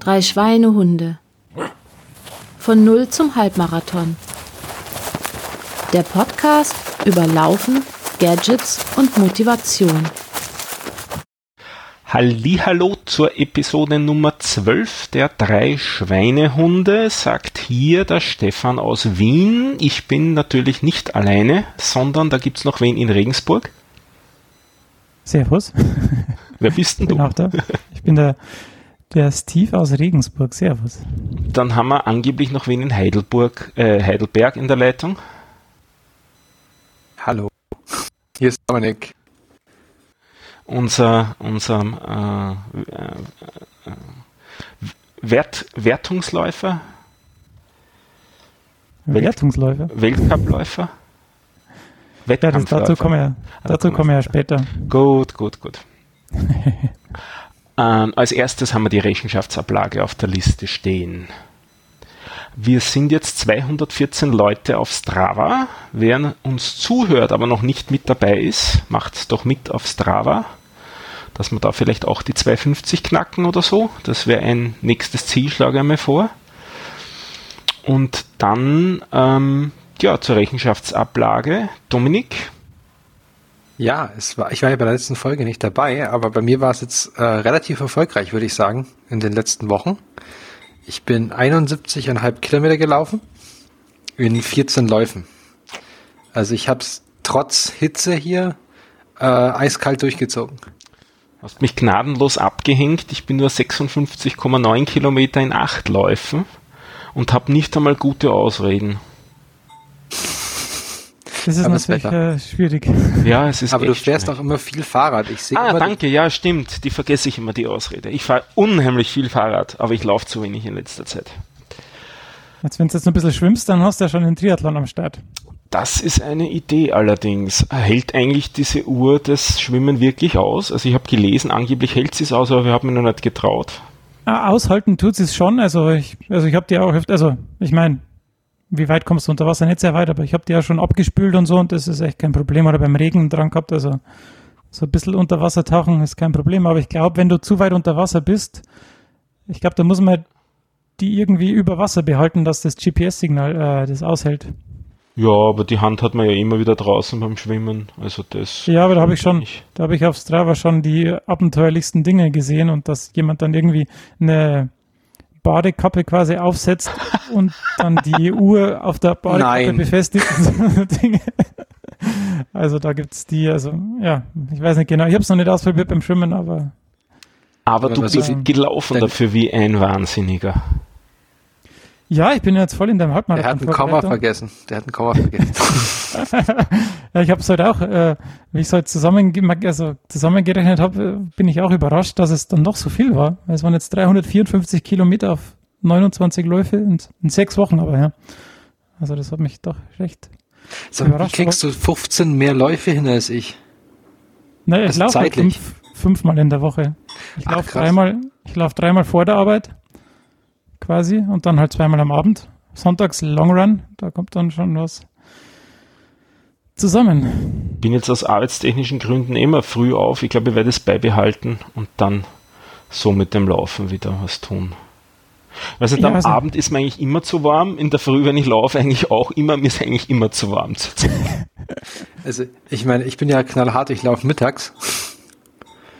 Drei Schweinehunde. Von Null zum Halbmarathon. Der Podcast über Laufen, Gadgets und Motivation. Hallo zur Episode Nummer 12 der drei Schweinehunde, sagt hier der Stefan aus Wien. Ich bin natürlich nicht alleine, sondern da gibt's noch wen in Regensburg. Servus. Wer bist denn Ich bin du? auch da. Ich bin der, der Steve aus Regensburg. Servus. Dann haben wir angeblich noch wen in Heidelburg, äh, Heidelberg in der Leitung. Hallo, hier ist Dominik. Unser, unser äh, äh, Wert, Wertungsläufer, Wertungsläufer. Weltcupläufer. Ja, das, dazu Wettkampfläufer. kommen wir, dazu kommen wir ja später. Gut, gut, gut. ähm, als erstes haben wir die Rechenschaftsablage auf der Liste stehen. Wir sind jetzt 214 Leute auf Strava. Wer uns zuhört, aber noch nicht mit dabei ist, macht doch mit auf Strava, dass wir da vielleicht auch die 250 knacken oder so. Das wäre ein nächstes Ziel, schlage ich einmal vor. Und dann ähm, ja, zur Rechenschaftsablage. Dominik, Ja, es war, ich war ja bei der letzten Folge nicht dabei, aber bei mir war es jetzt äh, relativ erfolgreich, würde ich sagen, in den letzten Wochen. Ich bin 71,5 Kilometer gelaufen in 14 Läufen. Also ich habe es trotz Hitze hier äh, eiskalt durchgezogen. Hast mich gnadenlos abgehängt. Ich bin nur 56,9 Kilometer in acht Läufen und habe nicht einmal gute Ausreden. Das ist Aber natürlich äh, schwierig. Ja, es ist Aber du fährst schwierig. auch immer viel Fahrrad. Ich sehe Ah, immer, danke, ja, stimmt. Die vergesse ich immer, die Ausrede. Ich fahre unheimlich viel Fahrrad, aber ich laufe zu wenig in letzter Zeit. Jetzt, wenn du jetzt noch ein bisschen schwimmst, dann hast du ja schon den Triathlon am Start. Das ist eine Idee allerdings. Hält eigentlich diese Uhr das Schwimmen wirklich aus? Also ich habe gelesen, angeblich hält sie es aus, aber wir haben mir noch nicht getraut. Ah, aushalten tut es schon. Also ich, also ich habe die auch öfter, also ich meine, wie weit kommst du unter Wasser? Nicht sehr weit, aber ich habe die ja schon abgespült und so und das ist echt kein Problem. Oder beim Regen dran gehabt. Also so ein bisschen unter Wasser tauchen ist kein Problem. Aber ich glaube, wenn du zu weit unter Wasser bist, ich glaube, da muss man die irgendwie über Wasser behalten, dass das GPS-Signal äh, das aushält. Ja, aber die Hand hat man ja immer wieder draußen beim Schwimmen. Also das. Ja, aber da habe ich schon, Ich- da habe ich auf Strava schon die abenteuerlichsten Dinge gesehen und dass jemand dann irgendwie eine Badekappe quasi aufsetzt und dann die Uhr auf der Badekappe Nein. befestigt. und so Dinge. Also da gibt's die, also ja, ich weiß nicht genau, ich habe es noch nicht ausprobiert beim Schwimmen, aber Aber Aber du was bist ist- gelaufen dafür wie ein Wahnsinniger. Ja, ich bin jetzt voll in deinem der Halbmarathon. hat ein Komma vergessen. Der hat ein Komma vergessen. Ja, ich habe es heute auch, äh, wie ich es heute zusammen, also zusammengerechnet habe, äh, bin ich auch überrascht, dass es dann doch so viel war. Es waren jetzt 354 Kilometer auf 29 Läufe in, in sechs Wochen, aber ja. Also das hat mich doch recht. So, wie Überrascht, kriegst du 15 mehr Läufe hin als ich? Naja, ich Also laufe halt fünf, fünfmal in der Woche. Ich laufe dreimal, ich laufe dreimal vor der Arbeit quasi und dann halt zweimal am Abend. Sonntags Long Run, da kommt dann schon was zusammen. bin jetzt aus arbeitstechnischen Gründen immer früh auf. Ich glaube, ich werde es beibehalten und dann so mit dem Laufen wieder was tun. Also Ja, am also- Abend ist mir eigentlich immer zu warm, in der Früh, wenn ich laufe, eigentlich auch immer, mir ist eigentlich immer zu warm. Also ich meine, ich bin ja knallhart, ich laufe mittags.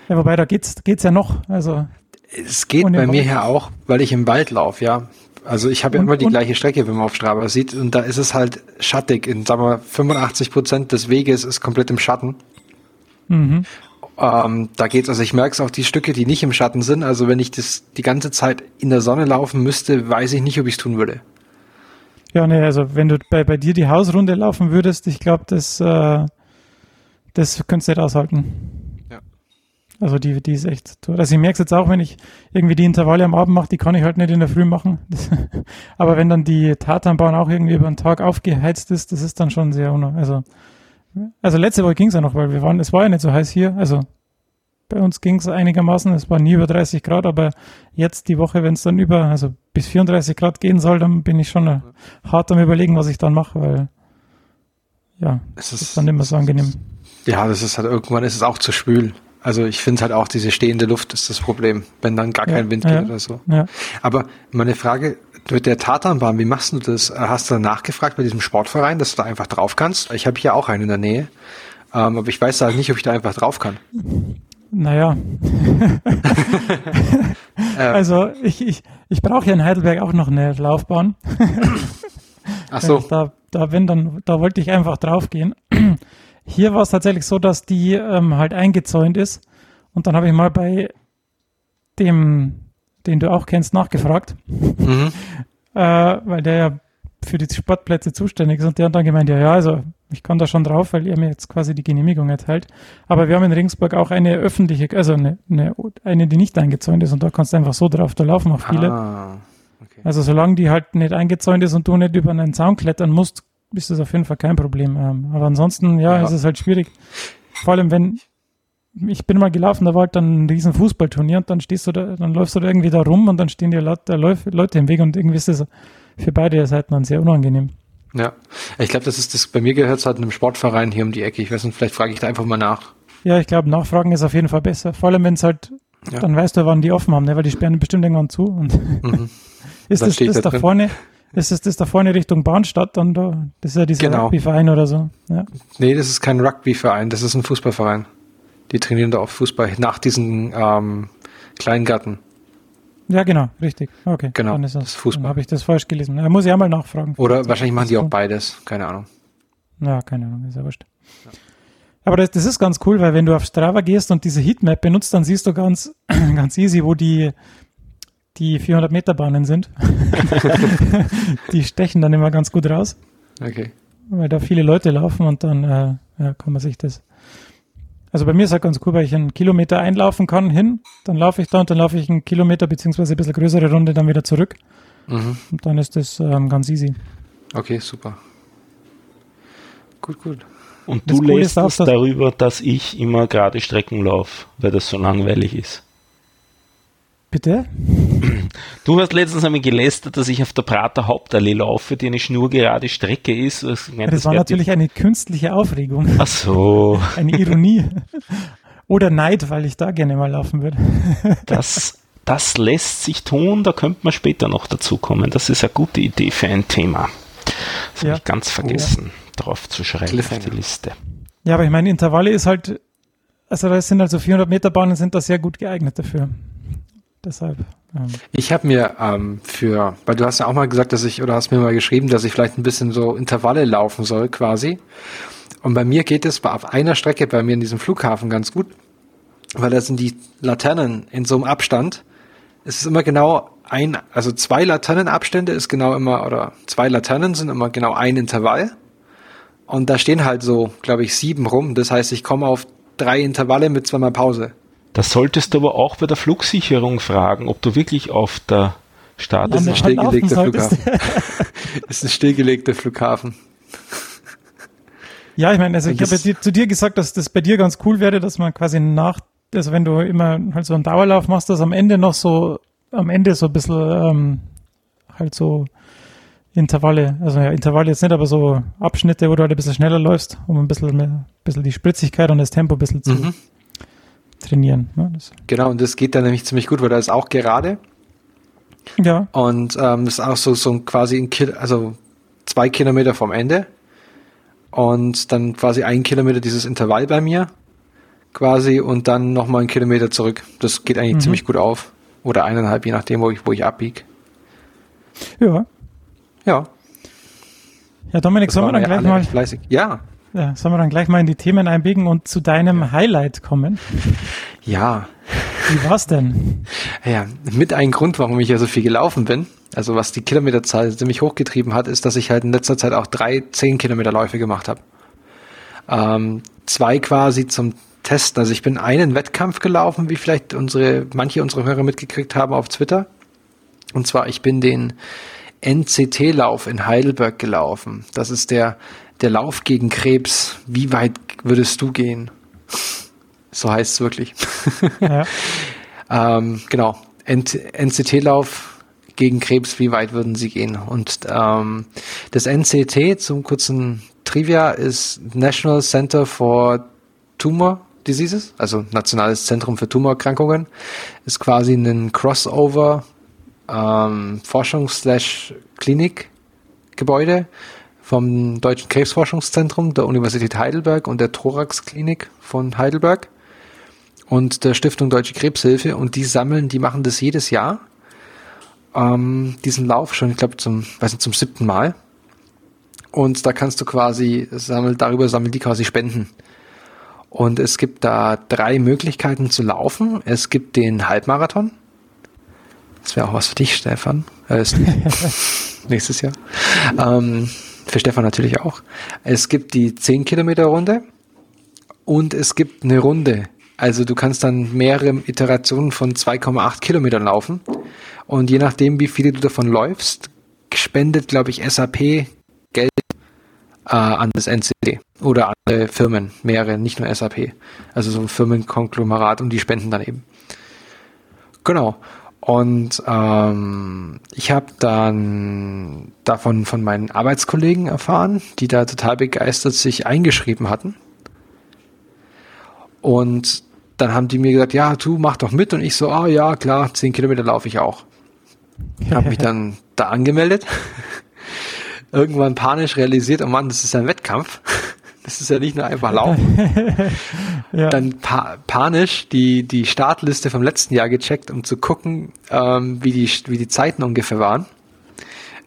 Ja, wobei da geht's, geht's ja noch. Also Es geht bei mir ja auch, weil ich im Wald laufe, ja. Also ich habe ja immer die gleiche Strecke, wenn man auf Strava sieht. Und da ist es halt schattig. In, sagen wir, 85 Prozent des Weges ist komplett im Schatten. mhm. Ähm, da geht's, also ich merke es auch die Stücke, die nicht im Schatten sind. Also wenn ich das die ganze Zeit in der Sonne laufen müsste, weiß ich nicht, ob ich es tun würde. Ja, nee, also wenn du bei, bei dir die Hausrunde laufen würdest, ich glaube, das, äh, das könntest du nicht aushalten. Also die, die ist echt tot. Also ich merke es jetzt auch, wenn ich irgendwie die Intervalle am Abend mache, die kann ich halt nicht in der Früh machen. Das, aber wenn dann die Tatanbahn auch irgendwie über den Tag aufgeheizt ist, das ist dann schon sehr unangenehm. Also, also letzte Woche ging es ja noch, weil wir waren, es war ja nicht so heiß hier. Also bei uns ging es einigermaßen, es war nie über 30 Grad, aber jetzt die Woche, wenn es dann über, also bis 34 Grad gehen soll, dann bin ich schon äh, hart am überlegen, was ich dann mache, weil ja, Es das ist dann mehr so angenehm. Ja, das ist halt irgendwann ist es auch zu schwül. Also ich finde halt auch, diese stehende Luft ist das Problem, wenn dann gar Ja, kein Wind ja. geht oder so. Ja. Aber meine Frage mit der Tatanbahn, wie machst du das? Hast du nachgefragt bei diesem Sportverein, dass du da einfach drauf kannst? Ich habe hier auch einen in der Nähe, ähm, aber ich weiß halt nicht, ob ich da einfach drauf kann. Naja, Äh, also ich, ich, ich brauche ja in Heidelberg auch noch eine Laufbahn. ach so, Da, da, wenn, dann, da wollte ich einfach drauf gehen. Hier war es tatsächlich so, dass die ähm, halt eingezäunt ist. Und dann habe ich mal bei dem, den du auch kennst, nachgefragt, mhm. äh, weil der ja für die Sportplätze zuständig ist. Und der hat dann gemeint, ja, ja, also ich kann da schon drauf, weil er mir jetzt quasi die Genehmigung erteilt. Aber wir haben in Regensburg auch eine öffentliche, also eine, eine, eine die nicht eingezäunt ist. Und da kannst du einfach so drauf, da laufen auch viele. Ah, okay. Also solange die halt nicht eingezäunt ist und du nicht über einen Zaun klettern musst, ist das auf jeden Fall kein Problem. Ähm, aber ansonsten, ja, Ja. es ist halt schwierig. Vor allem, wenn ich bin mal gelaufen, da war halt dann ein riesen Fußballturnier und dann stehst du da, dann läufst du da irgendwie da rum und dann stehen dir lauter Läuf- Leute im Weg und irgendwie ist das für beide Seiten dann sehr unangenehm. Ja, ich glaube, das ist das. Bei mir gehört es halt einem Sportverein hier um die Ecke. Ich weiß nicht, vielleicht frage ich da einfach mal nach. Ja, ich glaube, Nachfragen ist auf jeden Fall besser. Vor allem, wenn es halt, Ja. dann weißt du, wann die offen haben, ne? weil die sperren bestimmt irgendwann zu. Und Mhm. ist das, das da da drin. vorne, ist das, das da vorne Richtung Bahnstadt, dann da, das ist ja dieser Genau. Rugbyverein oder so. Ja. Nee, das ist kein Rugby-Verein, das ist ein Fußballverein. Die trainieren da oft Fußball nach diesen ähm, Kleingarten. Ja, genau, richtig. Okay, Genau, dann ist das, das Fußball. Dann habe ich das falsch gelesen. Da muss ich einmal nachfragen. Oder wahrscheinlich machen die auch beides, keine Ahnung. Ja, keine Ahnung, ist ja wurscht. Aber das, das ist ganz cool, weil wenn du auf Strava gehst und diese Heatmap benutzt, dann siehst du ganz, ganz easy, wo die, die 400 Meter Bahnen sind. die stechen dann immer ganz gut raus, Okay. weil da viele Leute laufen und dann äh, ja, kann man sich das. Also bei mir ist halt ganz cool, weil ich einen Kilometer einlaufen kann hin, dann laufe ich da und dann laufe ich einen Kilometer beziehungsweise ein bisschen größere Runde dann wieder zurück Mhm. und dann ist das ähm, ganz easy. Okay, super. Gut, gut. Und Das du Coole lässt es dass- darüber, dass ich immer gerade Strecken laufe, weil das so langweilig ist. Bitte? Du hast letztens einmal gelästert, dass ich auf der Prater Hauptallee laufe, die eine schnurgerade Strecke ist. Meine, Das war natürlich eine künstliche Aufregung. Ach so, Eine Ironie. Oder Neid, weil ich da gerne mal laufen würde. das, das lässt sich tun, da könnte man später noch dazu kommen. Das ist eine gute Idee für ein Thema. Das Ja. habe ich ganz vergessen, drauf zu schreiben auf die Liste. Ja, aber ich meine, Intervalle ist halt, also das sind also 400 Meter Bahnen sind da sehr gut geeignet dafür. Deshalb. Ähm, Ich habe mir ähm, für, weil du hast ja auch mal gesagt, dass ich, oder hast mir mal geschrieben, dass ich vielleicht ein bisschen so Intervalle laufen soll, quasi. Und bei mir geht es auf einer Strecke bei mir in diesem Flughafen ganz gut, weil da sind die Laternen in so einem Abstand. Es ist immer genau ein, also zwei Laternenabstände ist genau immer, oder zwei Laternen sind immer genau ein Intervall. Und da stehen halt so, glaube ich, sieben rum. Das heißt, ich komme auf drei Intervalle mit zweimal Pause. Das solltest du aber auch bei der Flugsicherung fragen, ob du wirklich auf der Start ist ein stillgelegter. Flughafen. ist ein stillgelegter Flughafen. ja, ich meine, also ich habe ja dir- zu dir gesagt, dass das bei dir ganz cool wäre, dass man quasi nach, also wenn du immer halt so einen Dauerlauf machst, dass am Ende noch so, am Ende so ein bisschen ähm, halt so Intervalle, also ja, Intervalle jetzt nicht, aber so Abschnitte, wo du halt ein bisschen schneller läufst, um ein bisschen mehr, ein bisschen die Spritzigkeit und das Tempo ein bisschen zu Mhm. Trainieren. Ne? Genau, und das geht dann nämlich ziemlich gut, weil da ist auch gerade ja, und ähm, das ist auch so, so quasi ein Kil also zwei Kilometer vom Ende und dann quasi ein Kilometer dieses Intervall bei mir quasi und dann nochmal einen Kilometer zurück. Das geht eigentlich Mhm. ziemlich gut auf. Oder eineinhalb, je nachdem, wo ich, wo ich abbiege. ja. Ja. Ja, Dominik, das sollen wir dann gleich mal fleißig. Ja. Ja, sollen wir dann gleich mal in die Themen einbiegen und zu deinem Highlight kommen? Ja. Wie war's denn? Ja, mit ein Grund, warum ich ja so viel gelaufen bin, also was die Kilometerzahl ziemlich hochgetrieben hat, ist, dass ich halt in letzter Zeit auch drei 10 Kilometer Läufe gemacht habe. Ähm, zwei quasi zum Testen. Also ich bin einen Wettkampf gelaufen, wie vielleicht unsere, manche unserer Hörer mitgekriegt haben auf Twitter. Und zwar, ich bin den NCT-Lauf in Heidelberg gelaufen. Das ist der, der Lauf gegen Krebs. Wie weit würdest du gehen? So heißt es wirklich. Ja, Ähm, genau. NCT-Lauf gegen Krebs, wie weit würden Sie gehen? Und ähm, das NCT, zum kurzen Trivia, ist National Center for Tumor Diseases, also Nationales Zentrum für Tumorerkrankungen, ist quasi ein Crossover ähm, Forschungs-Klinik-Gebäude vom Deutschen Krebsforschungszentrum der Universität Heidelberg und der Thorax-Klinik von Heidelberg und der Stiftung Deutsche Krebshilfe und die sammeln, die machen das jedes Jahr. Ähm, diesen Lauf schon, ich glaube, zum, zum siebten Mal. Und da kannst du quasi sammeln, darüber sammeln die quasi Spenden. Und es gibt da drei Möglichkeiten zu laufen. Es gibt den Halbmarathon. Das wäre auch was für dich, Stefan. Äh, nächstes Jahr. Ähm, für Stefan natürlich auch. Es gibt die 10 Kilometer Runde und es gibt eine Runde. Also du kannst dann mehrere Iterationen von 2,8 Kilometern laufen. Und je nachdem, wie viele du davon läufst, spendet, glaube ich, SAP Geld äh, an das NCD oder andere Firmen, mehrere, nicht nur SAP. Also so ein Firmenkonglomerat und die spenden dann eben. Genau. Und ähm, ich habe dann davon von meinen Arbeitskollegen erfahren, die da total begeistert sich eingeschrieben hatten. Und dann haben die mir gesagt, ja, du mach doch mit. Und ich so, ah oh, ja, klar, zehn Kilometer laufe ich auch. habe mich dann da angemeldet. Irgendwann panisch realisiert, oh Mann, das ist ein Wettkampf. Das ist ja nicht nur einfach laufen. ja. Dann pa panisch die, die Startliste vom letzten Jahr gecheckt, um zu gucken, ähm, wie, die, wie die Zeiten ungefähr waren.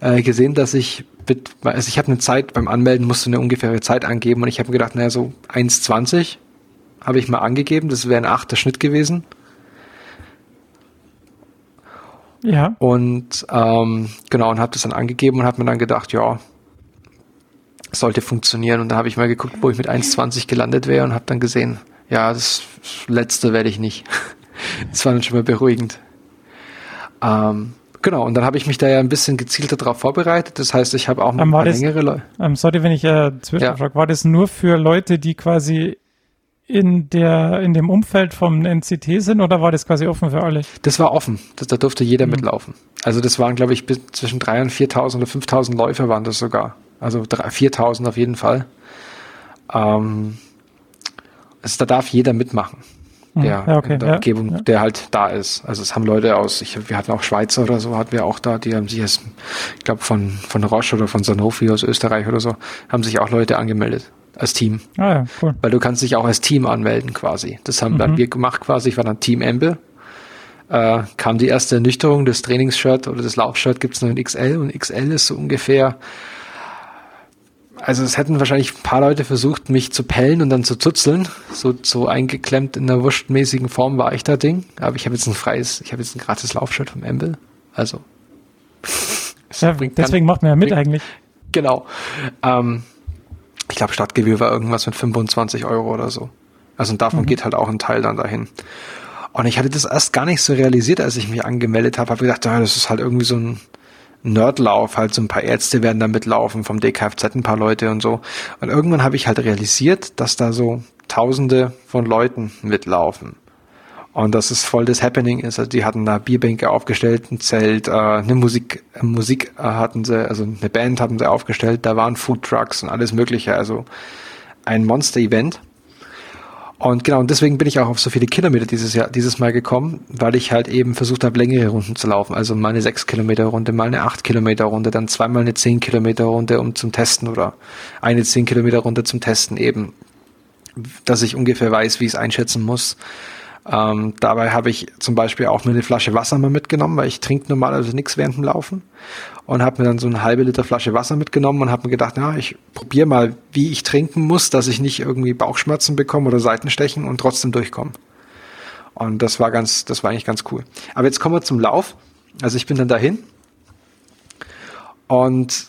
Äh, gesehen, dass ich, mit, also ich habe eine Zeit, beim Anmelden musst du eine ungefähre Zeit angeben und ich habe mir gedacht, naja, so 1,20 habe ich mal angegeben, das wäre ein achter Schnitt gewesen. Ja. Und ähm, genau, und habe das dann angegeben und habe mir dann gedacht, ja, sollte funktionieren. Und da habe ich mal geguckt, wo ich mit 1,20 gelandet wäre und habe dann gesehen, ja, das letzte werde ich nicht. Das war dann schon mal beruhigend. Ähm, genau, und dann habe ich mich da ja ein bisschen gezielter darauf vorbereitet. Das heißt, ich habe auch noch ähm, längere Leute. Ähm, sorry, wenn ich äh, zwischenfrage, ja. war das nur für Leute, die quasi in der in dem Umfeld vom NCT sind oder war das quasi offen für alle? Das war offen. Das, da durfte jeder mhm. mitlaufen. Also das waren, glaube ich, zwischen 3.000 und 4.000 oder 5.000 Läufer waren das sogar. Also 4.000 auf jeden Fall. Ähm, also da darf jeder mitmachen, mhm. der ja, okay, in der ja, Umgebung, ja. der halt da ist. Also es haben Leute aus, ich, wir hatten auch Schweizer oder so, hatten wir auch da, die haben sich jetzt, ich glaube von, von Roche oder von Sanofi aus Österreich oder so, haben sich auch Leute angemeldet als Team. Ah ja, cool. Weil du kannst dich auch als Team anmelden quasi. Das haben mhm. dann wir gemacht quasi. Ich war dann Team Amble. Äh, kam die erste Ernüchterung, das Trainingsshirt oder das Laufshirt gibt es noch in XL und XL ist so ungefähr also es hätten wahrscheinlich ein paar Leute versucht, mich zu pellen und dann zu zuzeln. So, so eingeklemmt in einer wurstmäßigen Form war ich da Ding. Aber ich habe jetzt ein freies, ich habe jetzt ein gratis Laufshirt vom Amble. Also. Ja, deswegen macht man ja mit bringt, eigentlich. Genau. Ähm, ich glaube, Stadtgebühr war irgendwas mit 25 Euro oder so. Also davon mhm. geht halt auch ein Teil dann dahin. Und ich hatte das erst gar nicht so realisiert, als ich mich angemeldet habe. Habe gedacht, ja, das ist halt irgendwie so ein Nerdlauf, halt so ein paar Ärzte werden da mitlaufen, vom DKFZ ein paar Leute und so. Und irgendwann habe ich halt realisiert, dass da so Tausende von Leuten mitlaufen. Und dass es voll das Happening ist. Also die hatten da Bierbänke aufgestellt, ein Zelt, äh, eine Musik, Musik äh, hatten sie, also eine Band hatten sie aufgestellt, da waren Food Trucks und alles mögliche. Also ein Monster-Event. Und genau, und deswegen bin ich auch auf so viele Kilometer dieses Jahr, dieses Mal gekommen, weil ich halt eben versucht habe, längere Runden zu laufen. Also mal eine 6 Kilometer Runde, mal eine 8 Kilometer Runde, dann zweimal eine 10 Kilometer Runde, um zum Testen oder eine 10 Kilometer Runde zum Testen eben, dass ich ungefähr weiß, wie ich es einschätzen muss. Ähm, dabei habe ich zum Beispiel auch nur eine Flasche Wasser mal mitgenommen, weil ich trinke normalerweise nichts während dem Laufen. Und habe mir dann so eine halbe Liter Flasche Wasser mitgenommen und habe mir gedacht, ja, ich probiere mal, wie ich trinken muss, dass ich nicht irgendwie Bauchschmerzen bekomme oder Seitenstechen und trotzdem durchkomme. Und das war ganz, das war eigentlich ganz cool. Aber jetzt kommen wir zum Lauf. Also ich bin dann dahin und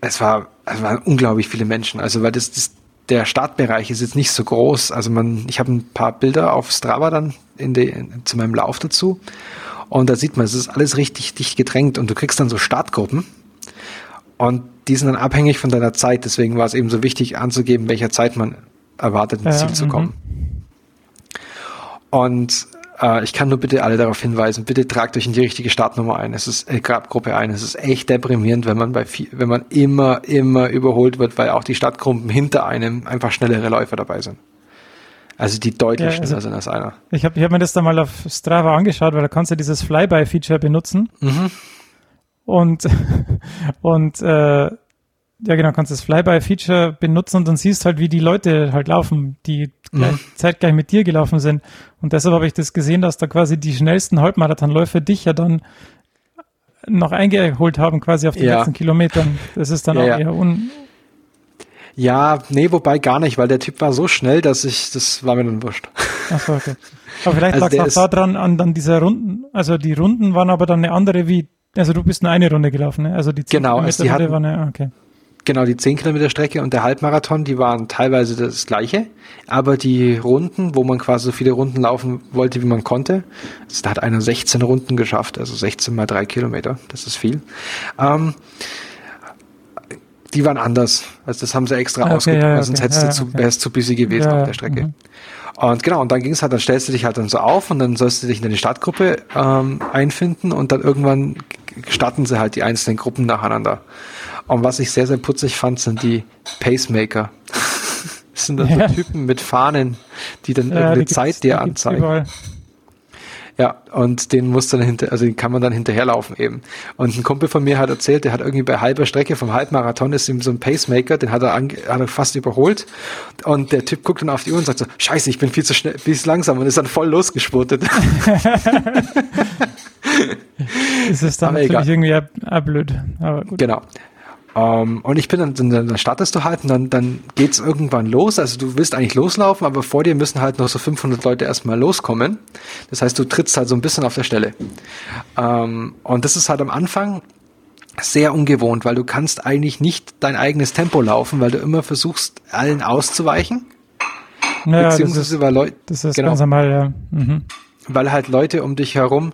es war, es waren unglaublich viele Menschen. Also weil das, das der Startbereich ist jetzt nicht so groß. Also man, ich habe ein paar Bilder auf Strava dann in die, in, zu meinem Lauf dazu. Und da sieht man, es ist alles richtig dicht gedrängt und du kriegst dann so Startgruppen. Und die sind dann abhängig von deiner Zeit. Deswegen war es eben so wichtig anzugeben, welcher Zeit man erwartet, ins ja, Ziel zu mhm. kommen. Und äh, ich kann nur bitte alle darauf hinweisen, bitte tragt euch in die richtige Startnummer ein. Es ist äh, Gruppe ein. Es ist echt deprimierend, wenn man bei viel, wenn man immer, immer überholt wird, weil auch die Startgruppen hinter einem einfach schnellere Läufer dabei sind. Also die deutlich Ja, also- sind als einer. Ich habe ich hab mir das da mal auf Strava angeschaut, weil da kannst du dieses Flyby-Feature benutzen. Mhm. Und, und äh, ja genau, kannst das Flyby-Feature benutzen und dann siehst halt, wie die Leute halt laufen, die gleich, Mhm. zeitgleich mit dir gelaufen sind. Und deshalb habe ich das gesehen, dass da quasi die schnellsten Halbmarathonläufer dich ja dann noch eingeholt haben, quasi auf die Ja. letzten Kilometern. Das ist dann Ja, auch ja. eher un... Ja, nee, wobei gar nicht, weil der Typ war so schnell, dass ich, das war mir dann wurscht. Achso, okay. Aber vielleicht Also lag es auch daran, an dann dieser Runden, also die Runden waren aber dann eine andere wie, also du bist nur eine Runde gelaufen, ne? Also die 10 Genau, also die Kilometer hatten- war eine, okay. Genau, die 10 Kilometer Strecke und der Halbmarathon, die waren teilweise das gleiche, aber die Runden, wo man quasi so viele Runden laufen wollte, wie man konnte, also da hat einer 16 Runden geschafft, also 16 mal 3 Kilometer, das ist viel. Ähm, die waren anders, also das haben sie extra Ah, okay, ausgegeben, ja, ja, sonst okay, hättest du ja, zu, okay. wärst zu busy gewesen Ja, auf der Strecke. mhm. Und genau, und dann ging es halt, dann stellst du dich halt dann so auf und dann sollst du dich in deine Startgruppe ähm, einfinden und dann irgendwann starten sie halt die einzelnen Gruppen nacheinander. Und was ich sehr, sehr putzig fand, sind die Pacemaker. Das sind dann so Typen mit Fahnen, die dann Ja, irgendeine die Zeit dir anzeigen. überall. Ja, und den muss dann hinter, also den kann man dann hinterherlaufen eben. Und ein Kumpel von mir hat erzählt, der hat irgendwie bei halber Strecke vom Halbmarathon ist ihm so ein Pacemaker, den hat er, ange, hat er fast überholt. Und der Typ guckt dann auf die Uhr und sagt so, scheiße, ich bin viel zu schnell, viel zu langsam und ist dann voll losgespurtet. Das ist dann Aber natürlich egal. irgendwie blöd. Aber gut. Genau. Ähm, und ich bin dann, dann, dann startest du halt und dann, dann geht's irgendwann los. Also du willst eigentlich loslaufen, aber vor dir müssen halt noch so 500 Leute erstmal loskommen. Das heißt, du trittst halt so ein bisschen auf der Stelle. Ähm, und das ist halt am Anfang sehr ungewohnt, weil du kannst eigentlich nicht dein eigenes Tempo laufen, weil du immer versuchst, allen auszuweichen. Naja, das beziehungsweise ist, weil Leute, das ist genau. ganz normal, ja. Mhm. weil halt Leute um dich herum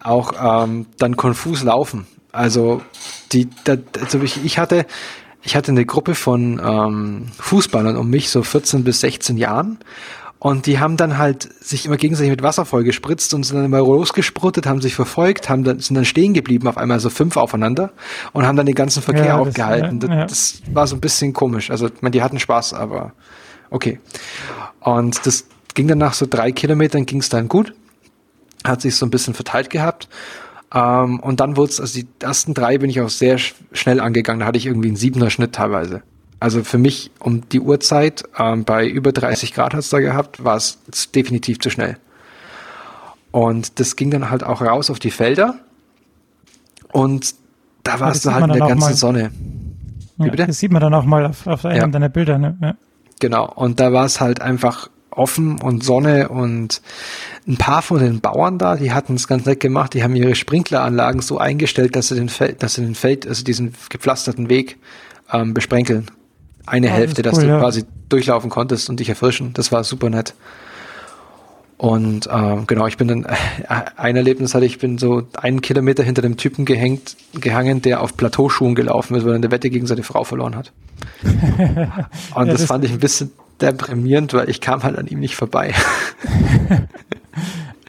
auch ähm, dann konfus laufen. Also die, da, also ich, ich hatte, ich hatte eine Gruppe von ähm, Fußballern um mich, so 14 bis 16 Jahren. Und die haben dann halt sich immer gegenseitig mit Wasser vollgespritzt und sind dann immer losgespruttet, haben sich verfolgt, haben dann, sind dann stehen geblieben auf einmal so fünf aufeinander und haben dann den ganzen Verkehr Ja, aufgehalten. das, ja. das war so ein bisschen komisch. Also, ich meine, die hatten Spaß, aber okay. Und das ging dann nach so drei Kilometern ging es dann gut hat sich so ein bisschen verteilt gehabt. Ähm, und dann wurde es, also die ersten drei bin ich auch sehr sch schnell angegangen. Da hatte ich irgendwie einen siebener Schnitt teilweise. Also für mich um die Uhrzeit, ähm, bei über 30 Grad hat's da gehabt, war es definitiv zu schnell. Und das ging dann halt auch raus auf die Felder. Und da warst du halt in der ganzen mal. Sonne. Ja, das sieht man dann auch mal auf, auf einem Ja. deiner Bilder. Ne? Ja. Genau, und da war es halt einfach offen und Sonne und ein paar von den Bauern da, die hatten es ganz nett gemacht, die haben ihre Sprinkleranlagen so eingestellt, dass sie den Feld, dass sie den Feld, also diesen gepflasterten Weg ähm, besprenkeln. Eine Ah, das Hälfte, ist dass cool, du ja. quasi durchlaufen konntest und dich erfrischen. Das war super nett. Und ähm, genau, ich bin dann, äh, ein Erlebnis hatte ich, bin so einen Kilometer hinter dem Typen gehängt, gehangen, der auf Plateauschuhen gelaufen ist, weil er eine Wette gegen seine Frau verloren hat. Und Ja, das das- fand ich ein bisschen deprimierend, weil ich kam halt an ihm nicht vorbei.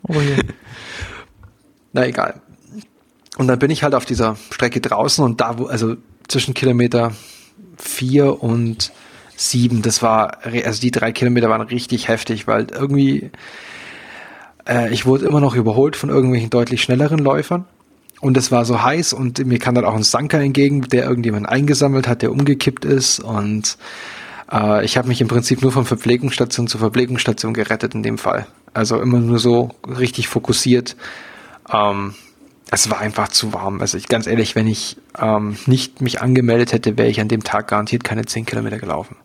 Oh je. Na egal. Und dann bin ich halt auf dieser Strecke draußen und da, wo, also zwischen Kilometer vier und sieben, das war, also die drei Kilometer waren richtig heftig, weil irgendwie, äh, ich wurde immer noch überholt von irgendwelchen deutlich schnelleren Läufern. Und es war so heiß und mir kam dann auch ein Sanker entgegen, der irgendjemand eingesammelt hat, der umgekippt ist. Und äh, ich habe mich im Prinzip nur von Verpflegungsstation zu Verpflegungsstation gerettet in dem Fall. Also immer nur so richtig fokussiert. Ähm, es war einfach zu warm. Also ich ganz ehrlich, wenn ich ähm, nicht mich angemeldet hätte, wäre ich an dem Tag garantiert keine 10 Kilometer gelaufen.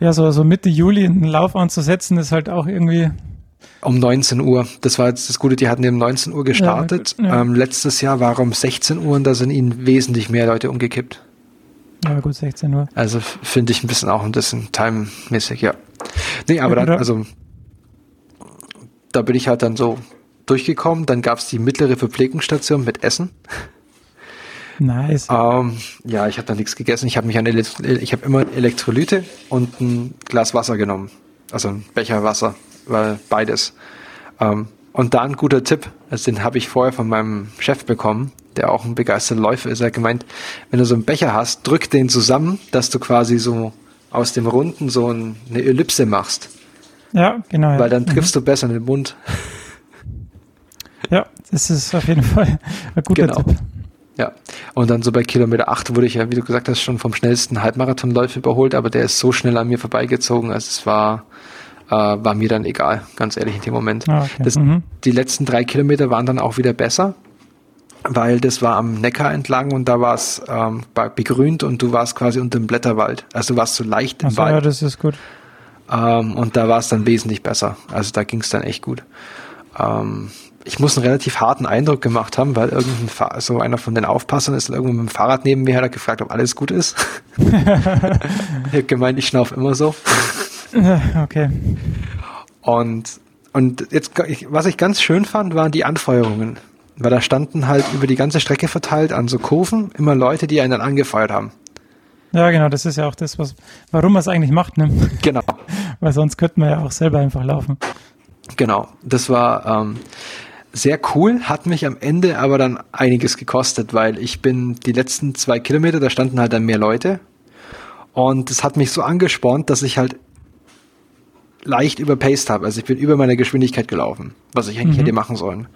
Ja, so, so Mitte Juli einen Lauf anzusetzen, ist halt auch irgendwie, Um 19 Uhr. Das war jetzt das Gute, die hatten um 19 Uhr gestartet. Ja, ja. Ähm, letztes Jahr war um 16 Uhr und da sind ihnen wesentlich mehr Leute umgekippt. Ja gut, 16 Uhr. Also finde ich ein bisschen auch ein bisschen timemäßig, ja. Nee, aber dann, also da bin ich halt dann so durchgekommen. Dann gab's die mittlere Verpflegungsstation mit Essen. Nice. Ähm, ja, ich habe da nichts gegessen. Ich habe mich an Elekt ich habe immer Elektrolyte und ein Glas Wasser genommen. Also ein Becher Wasser, weil beides. Ähm, und da ein guter Tipp, also den habe ich vorher von meinem Chef bekommen, der auch ein begeisterter Läufer ist. Er hat gemeint, wenn du so einen Becher hast, drück den zusammen, dass du quasi so aus dem Runden so ein, eine Ellipse machst. Ja, genau. Ja. Weil dann triffst mhm. du besser in den Mund. Ja, das ist auf jeden Fall ein guter genau. Tipp. Ja, und dann so bei Kilometer 8 wurde ich ja, wie du gesagt hast, schon vom schnellsten Halbmarathonläufer überholt, aber der ist so schnell an mir vorbeigezogen, also es war, äh, war mir dann egal, ganz ehrlich in dem Moment. Ah, okay. das, mhm. Die letzten drei Kilometer waren dann auch wieder besser, weil das war am Neckar entlang und da war es ähm, begrünt und du warst quasi unter dem Blätterwald. Also du warst so leicht im so, Wald. Ja, das ist gut. Ähm, und da war es dann wesentlich besser. Also da ging es dann echt gut. Ähm, ich muss einen relativ harten Eindruck gemacht haben, weil irgendein Fa so einer von den Aufpassern ist irgendwo mit dem Fahrrad neben mir, hat er gefragt, ob alles gut ist. ich habe gemeint, ich schnauf immer so. okay. Und, und jetzt, was ich ganz schön fand, waren die Anfeuerungen. Weil da standen halt über die ganze Strecke verteilt an so Kurven immer Leute, die einen dann angefeuert haben. Ja, genau, das ist ja auch das, was, warum man es eigentlich macht, ne? Genau. Weil sonst könnte man ja auch selber einfach laufen. Genau, das war ähm, sehr cool, hat mich am Ende aber dann einiges gekostet, weil ich bin die letzten zwei Kilometer, da standen halt dann mehr Leute und das hat mich so angespornt, dass ich halt leicht überpaced habe. Also ich bin über meine Geschwindigkeit gelaufen, was ich eigentlich mhm. hätte machen sollen.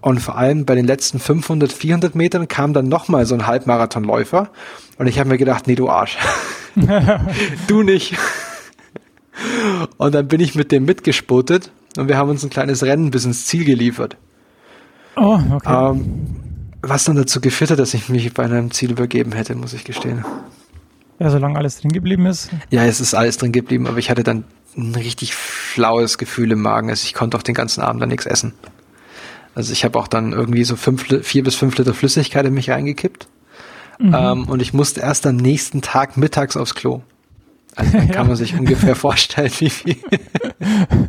Und vor allem bei den letzten 500, 400 Metern kam dann nochmal so ein Halbmarathonläufer und ich habe mir gedacht, nee, du Arsch. du nicht. Und dann bin ich mit dem mitgespottet und wir haben uns ein kleines Rennen bis ins Ziel geliefert. Oh, okay. Ähm, was dann dazu geführt hat, dass ich mich bei einem Ziel übergeben hätte, muss ich gestehen. Ja, solange alles drin geblieben ist. Ja, es ist alles drin geblieben, aber ich hatte dann ein richtig flaues Gefühl im Magen. Also ich konnte auch den ganzen Abend dann nichts essen. Also ich habe auch dann irgendwie so fünf, vier bis fünf Liter Flüssigkeit in mich reingekippt. Mhm. Ähm, und ich musste erst am nächsten Tag mittags aufs Klo. Also dann ja. kann man sich ungefähr vorstellen, wie viel.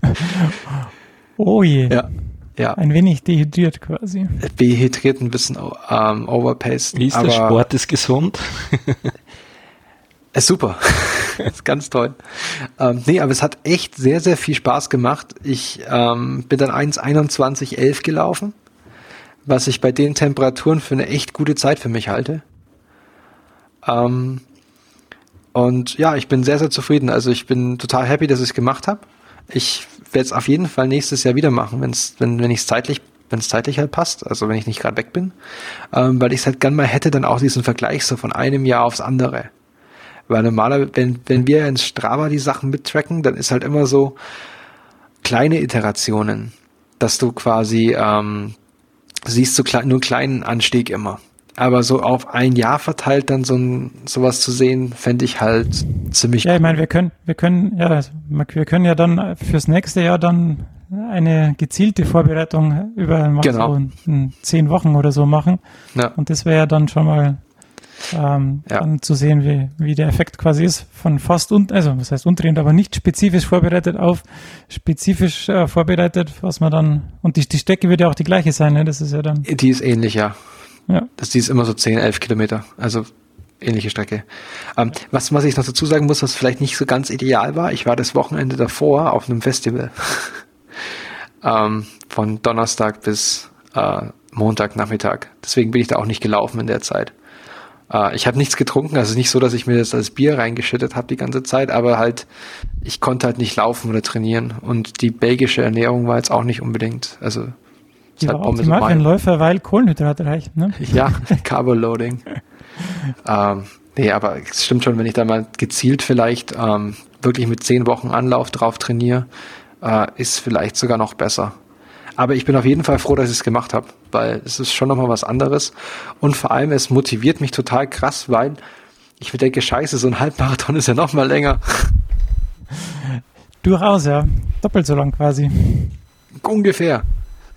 oh je. Ja. Ja. Ein wenig dehydriert quasi. Dehydriert, ein bisschen ähm, overpaced. Wie ist aber der Sport ist gesund? ist super. ist ganz toll. Ähm, nee, aber es hat echt sehr, sehr viel Spaß gemacht. Ich ähm, bin dann 1,21,11 gelaufen, was ich bei den Temperaturen für eine echt gute Zeit für mich halte. Ähm, und ja, ich bin sehr, sehr zufrieden. Also ich bin total happy, dass ich es gemacht habe. Ich werde es auf jeden Fall nächstes Jahr wieder machen, wenn's, wenn wenn ich es zeitlich wenn es zeitlich halt passt, also wenn ich nicht gerade weg bin, ähm, weil ich es halt gern mal hätte, dann auch diesen Vergleich so von einem Jahr aufs andere. Weil normalerweise, wenn, wenn wir in Strava die Sachen mittracken, dann ist halt immer so kleine Iterationen, dass du quasi ähm, siehst so klein, nur einen kleinen Anstieg immer. Aber so auf ein Jahr verteilt dann so ein, sowas zu sehen, fände ich halt ziemlich. Ja, ich meine, wir können, wir können, ja, also, wir können ja dann fürs nächste Jahr dann eine gezielte Vorbereitung über genau. so zehn Wochen oder so machen. Ja. Und das wäre ja dann schon mal ähm, ja. dann zu sehen, wie, wie der Effekt quasi ist von fast und also was heißt undrehend, aber nicht spezifisch vorbereitet auf spezifisch äh, vorbereitet, was man dann und die, die Strecke wird ja auch die gleiche sein, ne? Das ist ja dann. Die ist ähnlich, ja. Ja. Das die ist immer so 10, 11 Kilometer. Also ähnliche Strecke. Ähm, was, was ich noch dazu sagen muss, was vielleicht nicht so ganz ideal war, ich war das Wochenende davor auf einem Festival. ähm, von Donnerstag bis äh, Montagnachmittag. Deswegen bin ich da auch nicht gelaufen in der Zeit. Äh, ich habe nichts getrunken, also nicht so, dass ich mir das als Bier reingeschüttet habe die ganze Zeit, aber halt, ich konnte halt nicht laufen oder trainieren. Und die belgische Ernährung war jetzt auch nicht unbedingt, also die war optimal für einen Läufer, weil Kohlenhydrate reichen, ne? Ja, Carboloading. ähm, nee, aber es stimmt schon, wenn ich da mal gezielt vielleicht ähm, wirklich mit zehn Wochen Anlauf drauf trainiere, äh, ist vielleicht sogar noch besser. Aber ich bin auf jeden Fall froh, dass ich es gemacht habe, weil es ist schon nochmal was anderes. Und vor allem, es motiviert mich total krass, weil ich mir denke, scheiße, so ein Halbmarathon ist ja nochmal länger. Durchaus, ja. Doppelt so lang quasi. Ungefähr.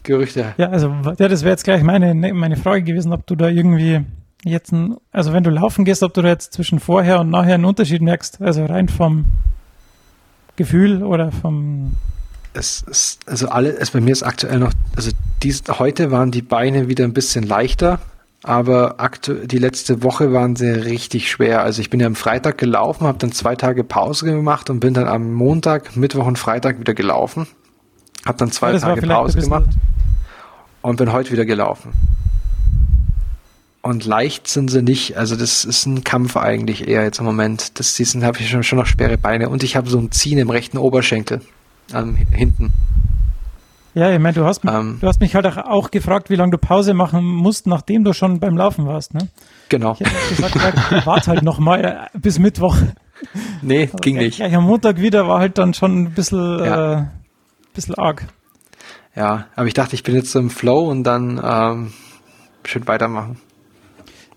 Gerüchte. Ja, also ja, das wäre jetzt gleich meine, ne, meine Frage gewesen, ob du da irgendwie jetzt, ein, also wenn du laufen gehst, ob du da jetzt zwischen vorher und nachher einen Unterschied merkst, also rein vom Gefühl oder vom es ist, also alle, es bei mir ist aktuell noch, also dies, heute waren die Beine wieder ein bisschen leichter, aber aktu die letzte Woche waren sie richtig schwer. Also ich bin ja am Freitag gelaufen, habe dann zwei Tage Pause gemacht und bin dann am Montag, Mittwoch und Freitag wieder gelaufen. Habe dann zwei ja, Tage Pause gemacht und bin heute wieder gelaufen. Und leicht sind sie nicht. Also das ist ein Kampf eigentlich eher jetzt im Moment. Das, die sind habe ich schon, schon noch schwere Beine und ich habe so ein Ziehen im rechten Oberschenkel. Ähm, hinten. Ja, ich meine, du hast, ähm, du hast mich halt auch gefragt, wie lange du Pause machen musst, nachdem du schon beim Laufen warst, ne? Genau. Ich hätte gesagt, warte halt noch mal äh, bis Mittwoch. Nee, Aber ging nicht. Gleich am Montag wieder war halt dann schon ein bisschen, ja. äh, bisschen arg. Ja, aber ich dachte, ich bin jetzt so im Flow und dann ähm, schön weitermachen.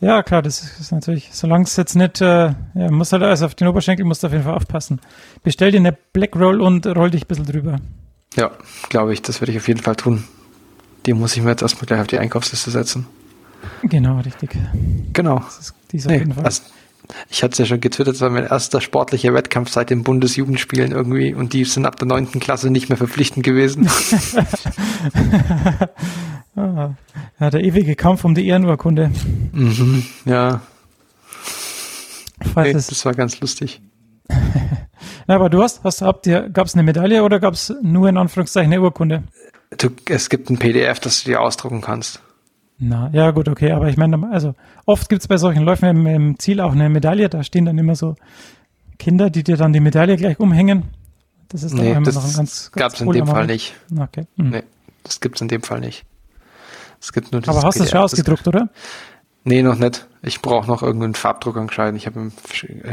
Ja, klar, das ist natürlich, solange es jetzt nicht, äh, ja, muss halt also auf den Oberschenkel musst du auf jeden Fall aufpassen. Bestell dir eine Black Roll und roll dich ein bisschen drüber. Ja, glaube ich, das werde ich auf jeden Fall tun. Die muss ich mir jetzt erstmal gleich auf die Einkaufsliste setzen. Genau, richtig. Genau. Ist, die ist auf nee, jeden Fall. Also, ich hatte es ja schon getwittert, das war mein erster sportlicher Wettkampf seit den Bundesjugendspielen irgendwie und die sind ab der neunten Klasse nicht mehr verpflichtend gewesen. ah, ja, der ewige Kampf um die Ehrenurkunde. Mhm, ja. Nee, das war ganz lustig. Na, aber du hast, hast habt ihr, gab es eine Medaille oder gab es nur in Anführungszeichen eine Urkunde? Du, es gibt ein PDF, das du dir ausdrucken kannst. Na, ja gut, okay, aber ich meine, also oft gibt es bei solchen Läufen im, im, Ziel auch eine Medaille, da stehen dann immer so Kinder, die dir dann die Medaille gleich umhängen. Das ist dann nee, das noch ein ganz, ganz gab es in dem Fall nicht. Okay. Hm. Nee, das gibt es in dem Fall nicht. Es gibt nur Aber hast du es schon ausgedruckt, oder? Nee, noch nicht. Ich brauche noch irgendeinen Farbdruck anscheinend. Ich habe,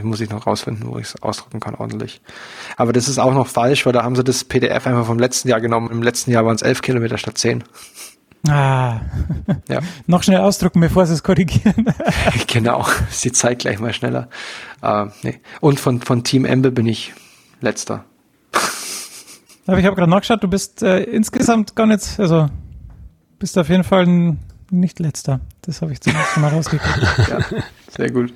muss ich noch rausfinden, wo ich es ausdrucken kann ordentlich. Aber das ist auch noch falsch, weil da haben sie das PDF einfach vom letzten Jahr genommen. Im letzten Jahr waren es elf Kilometer statt zehn. Ah, ja. noch schnell ausdrucken, bevor sie es korrigieren. genau, sie zeigt gleich mal schneller. Uh, nee. Und von, von Team Embe bin ich letzter. Aber ich habe gerade nachgeschaut, du bist äh, insgesamt gar nicht, also bist auf jeden Fall ein, nicht letzter. Das habe ich zumindest schon mal rausgekriegt. ja, sehr gut.